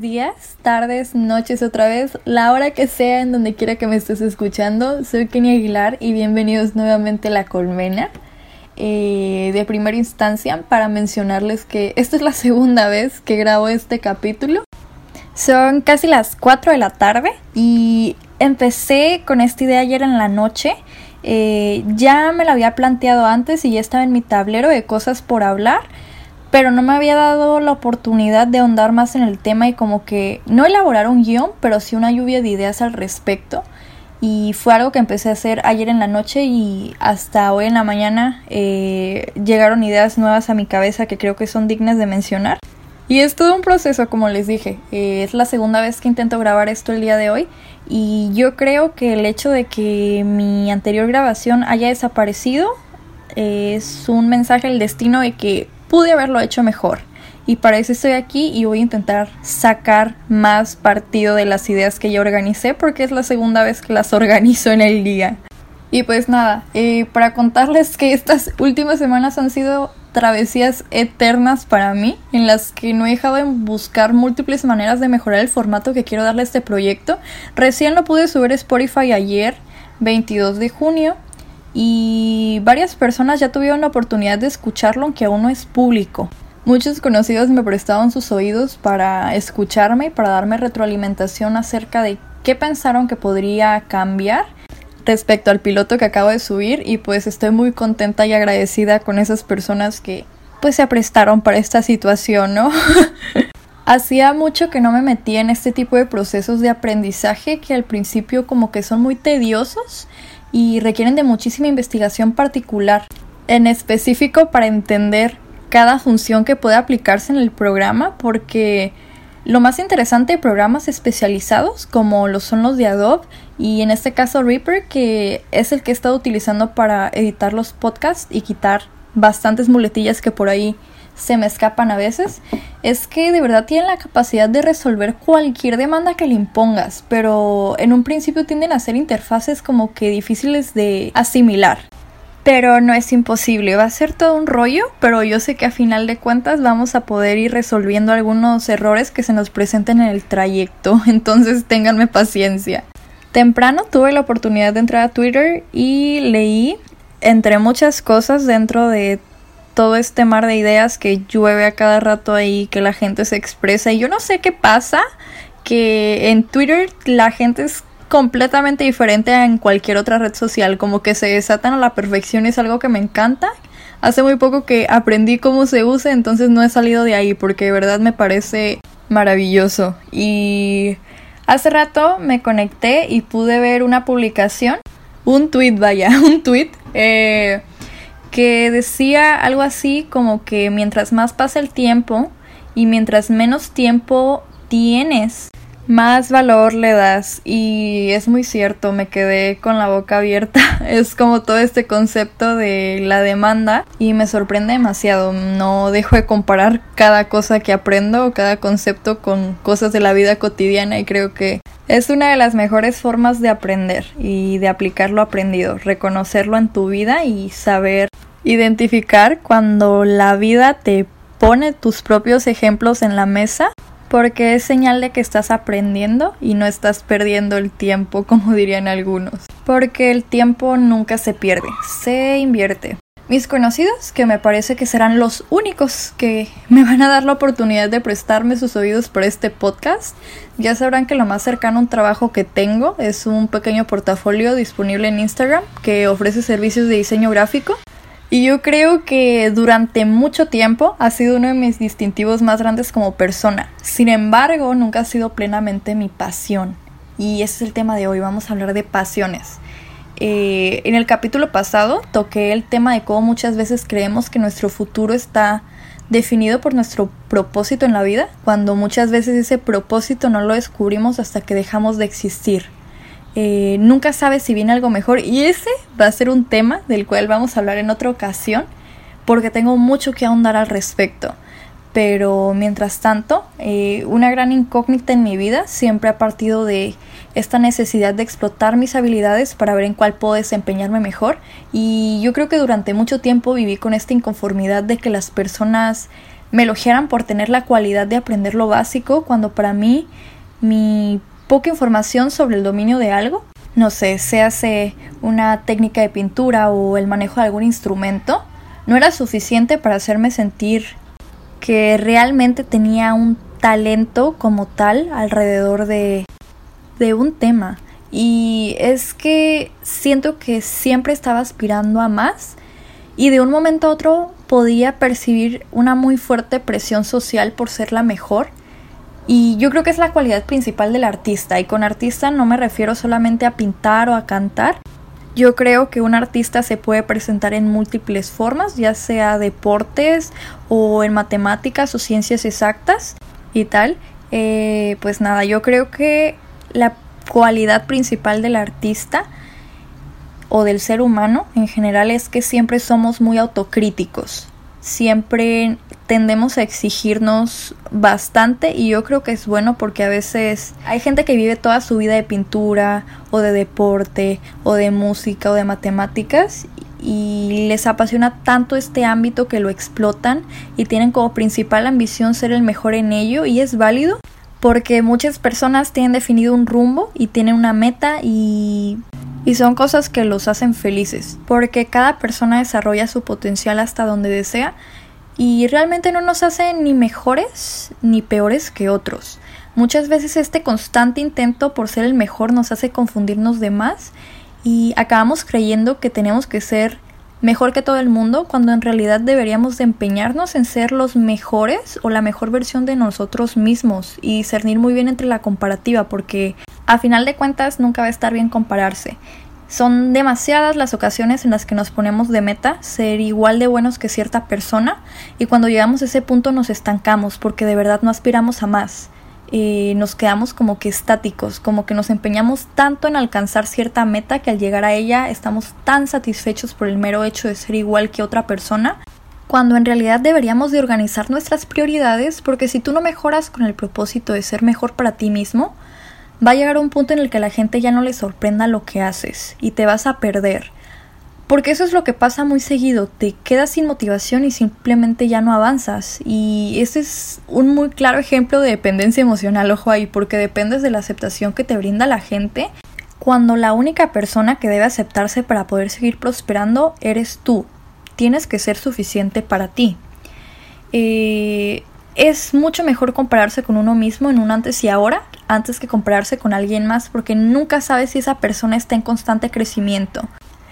días, tardes, noches otra vez, la hora que sea en donde quiera que me estés escuchando. Soy Kenny Aguilar y bienvenidos nuevamente a La Colmena. Eh, de primera instancia, para mencionarles que esta es la segunda vez que grabo este capítulo. Son casi las 4 de la tarde y empecé con esta idea ayer en la noche. Eh, ya me la había planteado antes y ya estaba en mi tablero de cosas por hablar pero no me había dado la oportunidad de ahondar más en el tema y como que no elaborar un guion, pero sí una lluvia de ideas al respecto. Y fue algo que empecé a hacer ayer en la noche y hasta hoy en la mañana eh, llegaron ideas nuevas a mi cabeza que creo que son dignas de mencionar. Y es todo un proceso, como les dije. Eh, es la segunda vez que intento grabar esto el día de hoy. Y yo creo que el hecho de que mi anterior grabación haya desaparecido es un mensaje al destino de que pude haberlo hecho mejor. Y para eso estoy aquí y voy a intentar sacar más partido de las ideas que ya organicé porque es la segunda vez que las organizo en el día. Y pues nada, eh, para contarles que estas últimas semanas han sido travesías eternas para mí, en las que no he dejado de buscar múltiples maneras de mejorar el formato que quiero darle a este proyecto. Recién lo pude subir a Spotify ayer, 22 de junio, y varias personas ya tuvieron la oportunidad de escucharlo aunque aún no es público. Muchos conocidos me prestaban sus oídos para escucharme y para darme retroalimentación acerca de qué pensaron que podría cambiar respecto al piloto que acabo de subir y pues estoy muy contenta y agradecida con esas personas que pues se prestaron para esta situación, ¿no? Hacía mucho que no me metía en este tipo de procesos de aprendizaje que al principio como que son muy tediosos y requieren de muchísima investigación particular, en específico para entender cada función que puede aplicarse en el programa, porque lo más interesante de programas especializados, como lo son los de Adobe y en este caso Reaper, que es el que he estado utilizando para editar los podcasts y quitar bastantes muletillas que por ahí se me escapan a veces, es que de verdad tienen la capacidad de resolver cualquier demanda que le impongas, pero en un principio tienden a ser interfaces como que difíciles de asimilar. Pero no es imposible, va a ser todo un rollo, pero yo sé que a final de cuentas vamos a poder ir resolviendo algunos errores que se nos presenten en el trayecto, entonces ténganme paciencia. Temprano tuve la oportunidad de entrar a Twitter y leí entre muchas cosas dentro de todo este mar de ideas que llueve a cada rato ahí, que la gente se expresa. Y yo no sé qué pasa, que en Twitter la gente es completamente diferente a en cualquier otra red social, como que se desatan a la perfección, es algo que me encanta. Hace muy poco que aprendí cómo se usa, entonces no he salido de ahí porque de verdad me parece maravilloso. Y hace rato me conecté y pude ver una publicación, un tweet, vaya, un tweet. Eh, que decía algo así como que mientras más pasa el tiempo y mientras menos tiempo tienes, más valor le das y es muy cierto, me quedé con la boca abierta. Es como todo este concepto de la demanda y me sorprende demasiado. No dejo de comparar cada cosa que aprendo o cada concepto con cosas de la vida cotidiana y creo que es una de las mejores formas de aprender y de aplicar lo aprendido, reconocerlo en tu vida y saber identificar cuando la vida te pone tus propios ejemplos en la mesa porque es señal de que estás aprendiendo y no estás perdiendo el tiempo, como dirían algunos. Porque el tiempo nunca se pierde, se invierte. Mis conocidos, que me parece que serán los únicos que me van a dar la oportunidad de prestarme sus oídos por este podcast, ya sabrán que lo más cercano a un trabajo que tengo es un pequeño portafolio disponible en Instagram que ofrece servicios de diseño gráfico. Y yo creo que durante mucho tiempo ha sido uno de mis distintivos más grandes como persona. Sin embargo, nunca ha sido plenamente mi pasión. Y ese es el tema de hoy, vamos a hablar de pasiones. Eh, en el capítulo pasado toqué el tema de cómo muchas veces creemos que nuestro futuro está definido por nuestro propósito en la vida, cuando muchas veces ese propósito no lo descubrimos hasta que dejamos de existir. Eh, nunca sabes si viene algo mejor y ese va a ser un tema del cual vamos a hablar en otra ocasión porque tengo mucho que ahondar al respecto. Pero mientras tanto, eh, una gran incógnita en mi vida siempre ha partido de esta necesidad de explotar mis habilidades para ver en cuál puedo desempeñarme mejor. Y yo creo que durante mucho tiempo viví con esta inconformidad de que las personas me elogiaran por tener la cualidad de aprender lo básico cuando para mí mi poca información sobre el dominio de algo, no sé, se hace una técnica de pintura o el manejo de algún instrumento, no era suficiente para hacerme sentir que realmente tenía un talento como tal alrededor de, de un tema. Y es que siento que siempre estaba aspirando a más y de un momento a otro podía percibir una muy fuerte presión social por ser la mejor. Y yo creo que es la cualidad principal del artista. Y con artista no me refiero solamente a pintar o a cantar. Yo creo que un artista se puede presentar en múltiples formas, ya sea deportes o en matemáticas o ciencias exactas y tal. Eh, pues nada, yo creo que la cualidad principal del artista o del ser humano en general es que siempre somos muy autocríticos. Siempre tendemos a exigirnos bastante y yo creo que es bueno porque a veces hay gente que vive toda su vida de pintura o de deporte o de música o de matemáticas y les apasiona tanto este ámbito que lo explotan y tienen como principal ambición ser el mejor en ello y es válido porque muchas personas tienen definido un rumbo y tienen una meta y y son cosas que los hacen felices, porque cada persona desarrolla su potencial hasta donde desea y realmente no nos hace ni mejores ni peores que otros. Muchas veces este constante intento por ser el mejor nos hace confundirnos de más y acabamos creyendo que tenemos que ser mejor que todo el mundo cuando en realidad deberíamos de empeñarnos en ser los mejores o la mejor versión de nosotros mismos y discernir muy bien entre la comparativa porque a final de cuentas nunca va a estar bien compararse. Son demasiadas las ocasiones en las que nos ponemos de meta ser igual de buenos que cierta persona y cuando llegamos a ese punto nos estancamos porque de verdad no aspiramos a más. Eh, nos quedamos como que estáticos, como que nos empeñamos tanto en alcanzar cierta meta que al llegar a ella estamos tan satisfechos por el mero hecho de ser igual que otra persona, cuando en realidad deberíamos de organizar nuestras prioridades porque si tú no mejoras con el propósito de ser mejor para ti mismo, va a llegar un punto en el que la gente ya no le sorprenda lo que haces y te vas a perder. Porque eso es lo que pasa muy seguido, te quedas sin motivación y simplemente ya no avanzas. Y ese es un muy claro ejemplo de dependencia emocional, ojo ahí, porque dependes de la aceptación que te brinda la gente, cuando la única persona que debe aceptarse para poder seguir prosperando eres tú. Tienes que ser suficiente para ti. Eh, es mucho mejor compararse con uno mismo en un antes y ahora antes que compararse con alguien más porque nunca sabes si esa persona está en constante crecimiento.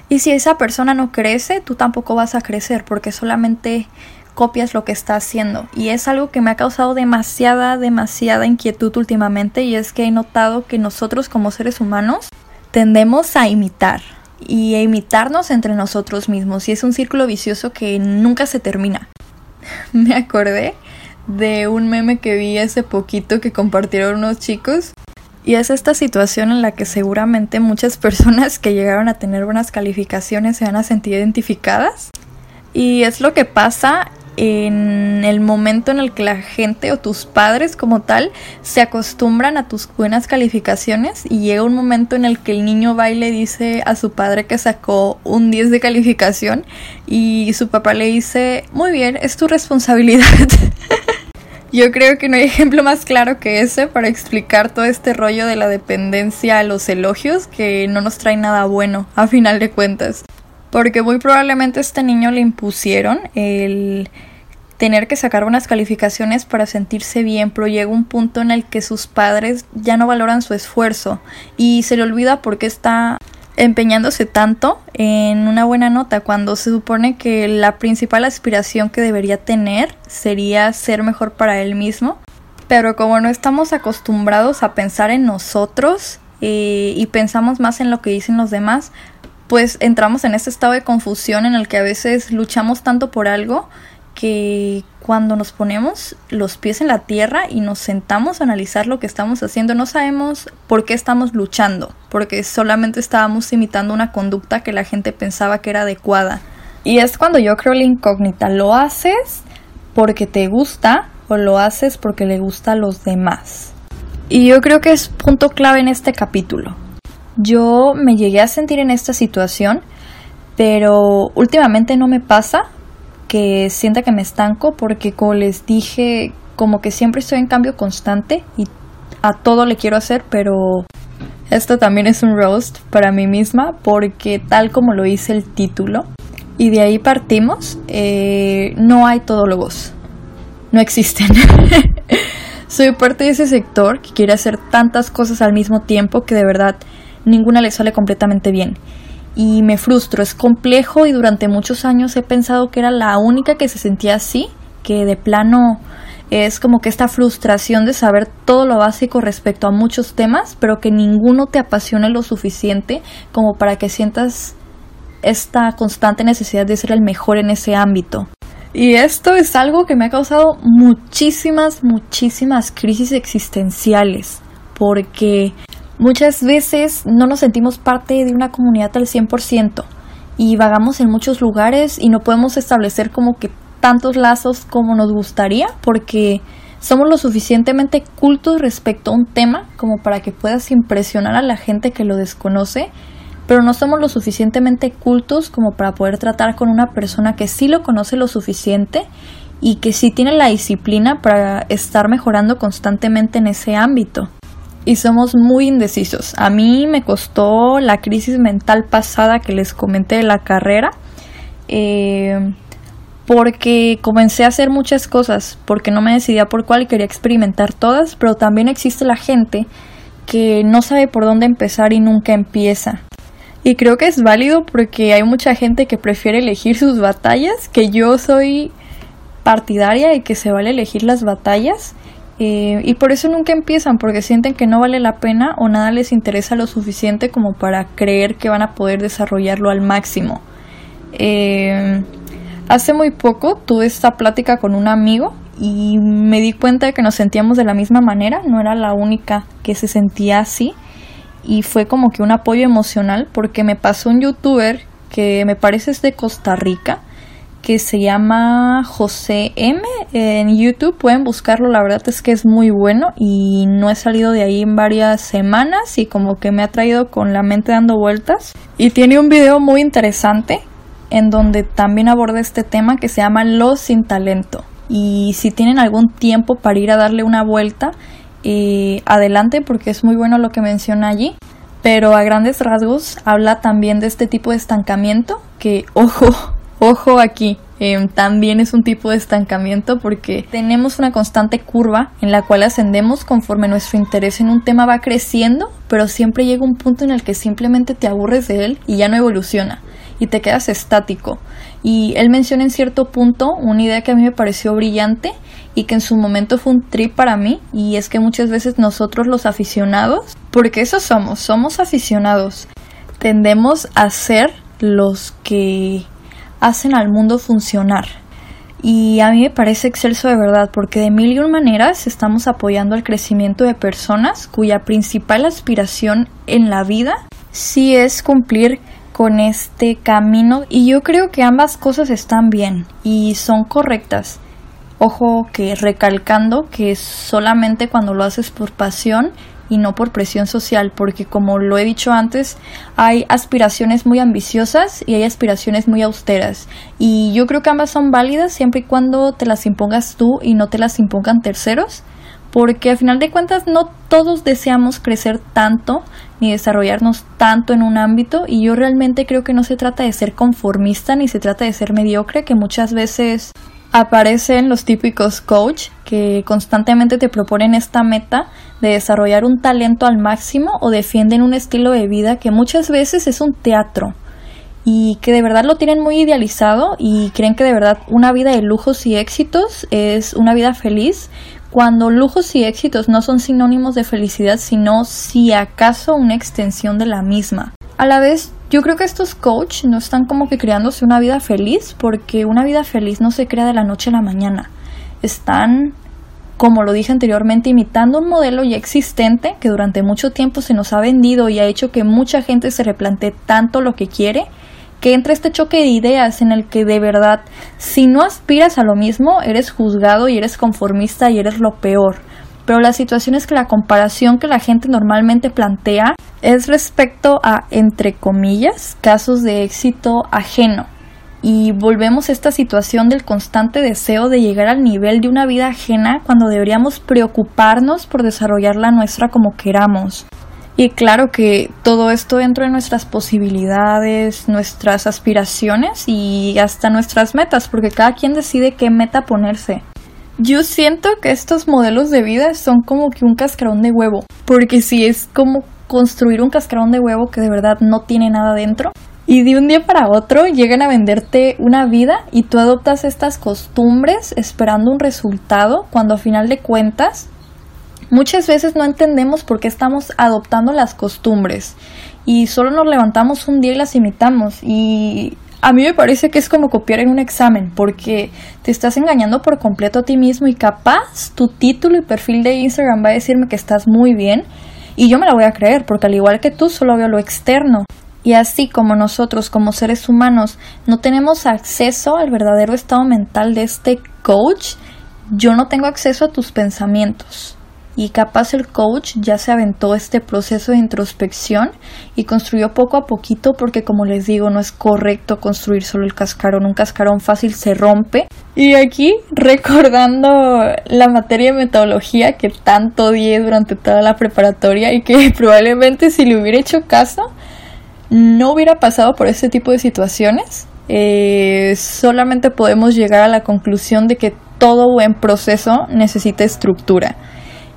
Y si esa persona no crece, tú tampoco vas a crecer porque solamente copias lo que está haciendo. Y es algo que me ha causado demasiada, demasiada inquietud últimamente y es que he notado que nosotros como seres humanos tendemos a imitar y a imitarnos entre nosotros mismos y es un círculo vicioso que nunca se termina. me acordé de un meme que vi hace poquito que compartieron unos chicos y es esta situación en la que seguramente muchas personas que llegaron a tener buenas calificaciones se van a sentir identificadas. Y es lo que pasa en el momento en el que la gente o tus padres como tal se acostumbran a tus buenas calificaciones y llega un momento en el que el niño va y le dice a su padre que sacó un 10 de calificación y su papá le dice, muy bien, es tu responsabilidad. Yo creo que no hay ejemplo más claro que ese para explicar todo este rollo de la dependencia a los elogios que no nos trae nada bueno a final de cuentas. Porque muy probablemente a este niño le impusieron el tener que sacar unas calificaciones para sentirse bien, pero llega un punto en el que sus padres ya no valoran su esfuerzo y se le olvida por qué está empeñándose tanto en una buena nota cuando se supone que la principal aspiración que debería tener sería ser mejor para él mismo. Pero como no estamos acostumbrados a pensar en nosotros eh, y pensamos más en lo que dicen los demás, pues entramos en este estado de confusión en el que a veces luchamos tanto por algo que cuando nos ponemos los pies en la tierra y nos sentamos a analizar lo que estamos haciendo, no sabemos por qué estamos luchando, porque solamente estábamos imitando una conducta que la gente pensaba que era adecuada. Y es cuando yo creo la incógnita, ¿lo haces porque te gusta o lo haces porque le gusta a los demás? Y yo creo que es punto clave en este capítulo. Yo me llegué a sentir en esta situación, pero últimamente no me pasa sienta que me estanco porque como les dije, como que siempre estoy en cambio constante y a todo le quiero hacer, pero esto también es un roast para mí misma porque tal como lo hice el título y de ahí partimos, eh, no hay todólogos, no existen. Soy parte de ese sector que quiere hacer tantas cosas al mismo tiempo que de verdad ninguna le sale completamente bien. Y me frustro, es complejo y durante muchos años he pensado que era la única que se sentía así, que de plano es como que esta frustración de saber todo lo básico respecto a muchos temas, pero que ninguno te apasione lo suficiente como para que sientas esta constante necesidad de ser el mejor en ese ámbito. Y esto es algo que me ha causado muchísimas, muchísimas crisis existenciales, porque muchas veces no nos sentimos parte de una comunidad al 100% y vagamos en muchos lugares y no podemos establecer como que tantos lazos como nos gustaría, porque somos lo suficientemente cultos respecto a un tema como para que puedas impresionar a la gente que lo desconoce pero no somos lo suficientemente cultos como para poder tratar con una persona que sí lo conoce lo suficiente y que sí tiene la disciplina para estar mejorando constantemente en ese ámbito. Y somos muy indecisos. A mí me costó la crisis mental pasada que les comenté de la carrera. Eh, porque comencé a hacer muchas cosas, porque no me decidía por cuál quería experimentar todas, pero también existe la gente que no sabe por dónde empezar y nunca empieza. Y creo que es válido porque hay mucha gente que prefiere elegir sus batallas, que yo soy partidaria de que se vale elegir las batallas. Eh, y por eso nunca empiezan, porque sienten que no vale la pena o nada les interesa lo suficiente como para creer que van a poder desarrollarlo al máximo. Eh, hace muy poco tuve esta plática con un amigo y me di cuenta de que nos sentíamos de la misma manera, no era la única que se sentía así y fue como que un apoyo emocional porque me pasó un youtuber que me parece es de Costa Rica que se llama José M en YouTube pueden buscarlo la verdad es que es muy bueno y no he salido de ahí en varias semanas y como que me ha traído con la mente dando vueltas y tiene un video muy interesante en donde también aborda este tema que se llama Los sin talento y si tienen algún tiempo para ir a darle una vuelta y adelante porque es muy bueno lo que menciona allí. Pero a grandes rasgos habla también de este tipo de estancamiento que, ojo, ojo aquí, em, también es un tipo de estancamiento porque tenemos una constante curva en la cual ascendemos conforme nuestro interés en un tema va creciendo, pero siempre llega un punto en el que simplemente te aburres de él y ya no evoluciona y te quedas estático. Y él menciona en cierto punto una idea que a mí me pareció brillante y que en su momento fue un trip para mí y es que muchas veces nosotros los aficionados, porque eso somos, somos aficionados, tendemos a ser los que hacen al mundo funcionar. Y a mí me parece excelso de verdad, porque de mil y un maneras estamos apoyando el crecimiento de personas cuya principal aspiración en la vida sí es cumplir con este camino y yo creo que ambas cosas están bien y son correctas. Ojo que recalcando que solamente cuando lo haces por pasión y no por presión social, porque como lo he dicho antes, hay aspiraciones muy ambiciosas y hay aspiraciones muy austeras. Y yo creo que ambas son válidas siempre y cuando te las impongas tú y no te las impongan terceros porque al final de cuentas no todos deseamos crecer tanto ni desarrollarnos tanto en un ámbito y yo realmente creo que no se trata de ser conformista ni se trata de ser mediocre que muchas veces aparecen los típicos coach que constantemente te proponen esta meta de desarrollar un talento al máximo o defienden un estilo de vida que muchas veces es un teatro y que de verdad lo tienen muy idealizado y creen que de verdad una vida de lujos y éxitos es una vida feliz cuando lujos y éxitos no son sinónimos de felicidad, sino si acaso una extensión de la misma. A la vez, yo creo que estos coach no están como que creándose una vida feliz, porque una vida feliz no se crea de la noche a la mañana. Están, como lo dije anteriormente, imitando un modelo ya existente que durante mucho tiempo se nos ha vendido y ha hecho que mucha gente se replantee tanto lo que quiere que entra este choque de ideas en el que de verdad, si no aspiras a lo mismo, eres juzgado y eres conformista y eres lo peor. Pero la situación es que la comparación que la gente normalmente plantea es respecto a, entre comillas, casos de éxito ajeno. y volvemos a esta situación del constante deseo de llegar al nivel de una vida ajena cuando deberíamos preocuparnos por desarrollar la nuestra como queramos. Y claro que todo esto dentro de nuestras posibilidades, nuestras aspiraciones y hasta nuestras metas, porque cada quien decide qué meta ponerse. Yo siento que estos modelos de vida son como que un cascarón de huevo, porque si es como construir un cascarón de huevo que de verdad no tiene nada dentro, y de un día para otro llegan a venderte una vida y tú adoptas estas costumbres esperando un resultado cuando a final de cuentas muchas veces no entendemos por qué estamos adoptando las costumbres y solo nos levantamos un día y las imitamos y a mí me parece que es como copiar en un examen porque te estás engañando por completo a ti mismo y capaz tu título y perfil de Instagram va a decirme que estás muy bien y yo me la voy a creer porque al igual que tú solo veo lo externo y así como nosotros como seres humanos no tenemos acceso al verdadero estado mental de este coach, yo no tengo acceso a tus pensamientos. Y capaz el coach ya se aventó este proceso de introspección y construyó poco a poquito porque como les digo no es correcto construir solo el cascarón, un cascarón fácil se rompe. Y aquí recordando la materia de metodología que tanto odié durante toda la preparatoria y que probablemente si le hubiera hecho caso no hubiera pasado por este tipo de situaciones, eh, solamente podemos llegar a la conclusión de que todo buen proceso necesita estructura.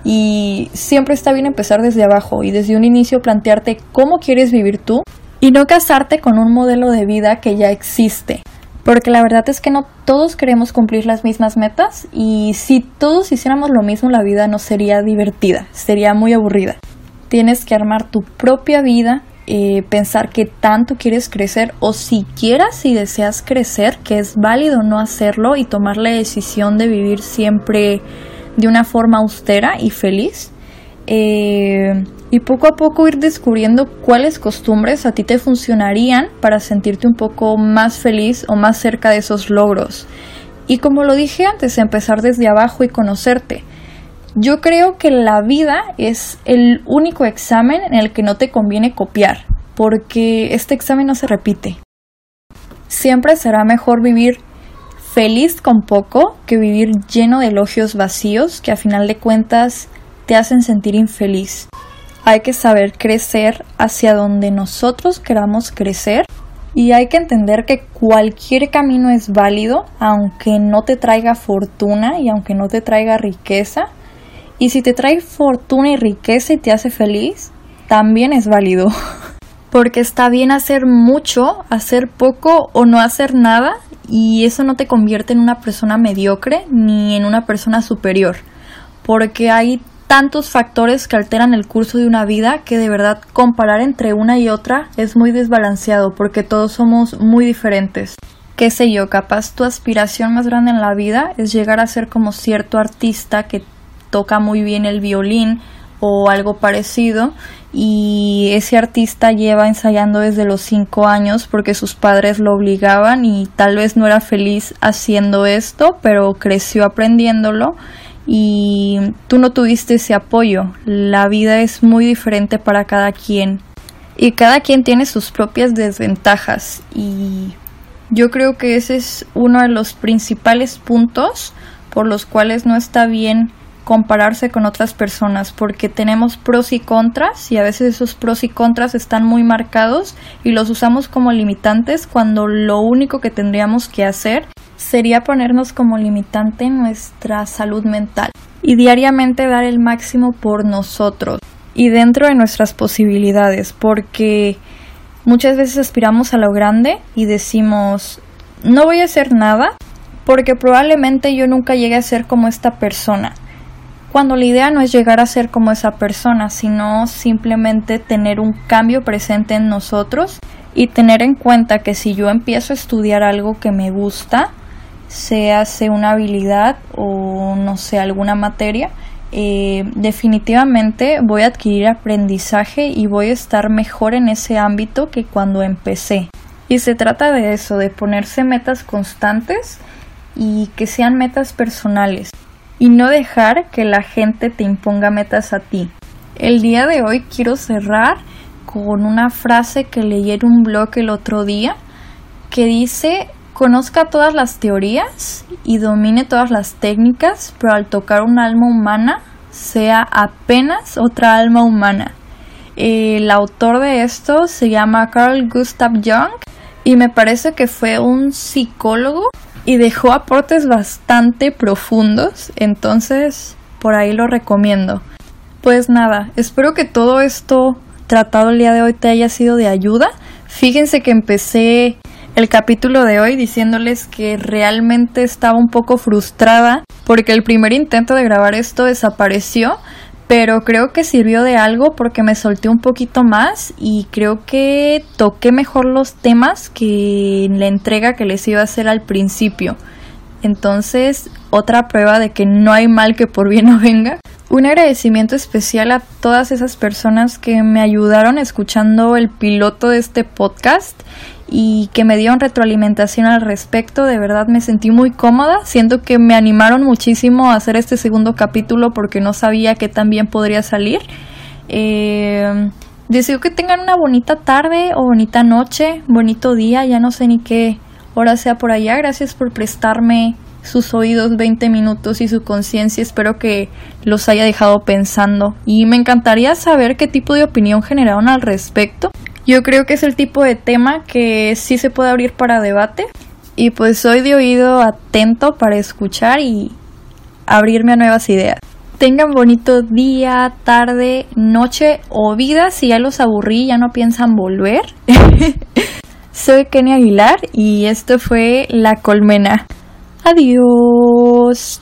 Y siempre está bien empezar desde abajo y desde un inicio plantearte cómo quieres vivir tú y no casarte con un modelo de vida que ya existe. Porque la verdad es que no todos queremos cumplir las mismas metas y si todos hiciéramos lo mismo la vida no sería divertida, sería muy aburrida. Tienes que armar tu propia vida eh, pensar que tanto quieres crecer o siquiera si deseas crecer, que es válido no hacerlo y tomar la decisión de vivir siempre de una forma austera y feliz. Eh, y poco a poco ir descubriendo cuáles costumbres a ti te funcionarían para sentirte un poco más feliz o más cerca de esos logros. Y como lo dije antes, empezar desde abajo y conocerte. Yo creo que la vida es el único examen en el que no te conviene copiar, porque este examen no se repite. Siempre será mejor vivir feliz con poco que vivir lleno de elogios vacíos que a final de cuentas te hacen sentir infeliz. Hay que saber crecer hacia donde nosotros queramos crecer y hay que entender que cualquier camino es válido aunque no te traiga fortuna y aunque no te traiga riqueza y si te trae fortuna y riqueza y te hace feliz, también es válido. Porque está bien hacer mucho, hacer poco o no hacer nada y eso no te convierte en una persona mediocre ni en una persona superior. Porque hay tantos factores que alteran el curso de una vida que de verdad comparar entre una y otra es muy desbalanceado porque todos somos muy diferentes. Qué sé yo, capaz tu aspiración más grande en la vida es llegar a ser como cierto artista que toca muy bien el violín o algo parecido y ese artista lleva ensayando desde los cinco años porque sus padres lo obligaban y tal vez no era feliz haciendo esto pero creció aprendiéndolo y tú no tuviste ese apoyo. La vida es muy diferente para cada quien. Y cada quien tiene sus propias desventajas y yo creo que ese es uno de los principales puntos por los cuales no está bien compararse con otras personas porque tenemos pros y contras y a veces esos pros y contras están muy marcados y los usamos como limitantes cuando lo único que tendríamos que hacer sería ponernos como limitante nuestra salud mental y diariamente dar el máximo por nosotros y dentro de nuestras posibilidades porque muchas veces aspiramos a lo grande y decimos no voy a hacer nada porque probablemente yo nunca llegue a ser como esta persona cuando la idea no es llegar a ser como esa persona, sino simplemente tener un cambio presente en nosotros y tener en cuenta que si yo empiezo a estudiar algo que me gusta, sea una habilidad o no sé, alguna materia, eh, definitivamente voy a adquirir aprendizaje y voy a estar mejor en ese ámbito que cuando empecé. Y se trata de eso, de ponerse metas constantes y que sean metas personales y no dejar que la gente te imponga metas a ti. El día de hoy quiero cerrar con una frase que leí en un blog el otro día que dice conozca todas las teorías y domine todas las técnicas, pero al tocar un alma humana sea apenas otra alma humana. El autor de esto se llama Carl Gustav Jung y me parece que fue un psicólogo y dejó aportes bastante profundos, entonces por ahí lo recomiendo. Pues nada, espero que todo esto tratado el día de hoy te haya sido de ayuda. Fíjense que empecé el capítulo de hoy diciéndoles que realmente estaba un poco frustrada porque el primer intento de grabar esto desapareció, pero creo que sirvió de algo porque me solté un poquito más y creo que toqué mejor los temas que la entrega que les iba a hacer al principio. Entonces, otra prueba de que no hay mal que por bien no venga. Un agradecimiento especial a todas esas personas que me ayudaron escuchando el piloto de este podcast y que me dieron retroalimentación al respecto. De verdad me sentí muy cómoda. Siento que me animaron muchísimo a hacer este segundo capítulo porque no sabía que tan bien podría salir. Eh, deseo que tengan una bonita tarde o bonita noche, bonito día, ya no sé ni qué hora sea por allá. Gracias por prestarme sus oídos 20 minutos y su conciencia. Espero que los haya dejado pensando. Y me encantaría saber qué tipo de opinión generaron al respecto. Yo creo que es el tipo de tema que sí se puede abrir para debate y pues soy de oído atento para escuchar y abrirme a nuevas ideas. Tengan bonito día, tarde, noche o vida si ya los aburrí, ya no piensan volver. soy Kenny Aguilar y esto fue La Colmena. Adiós.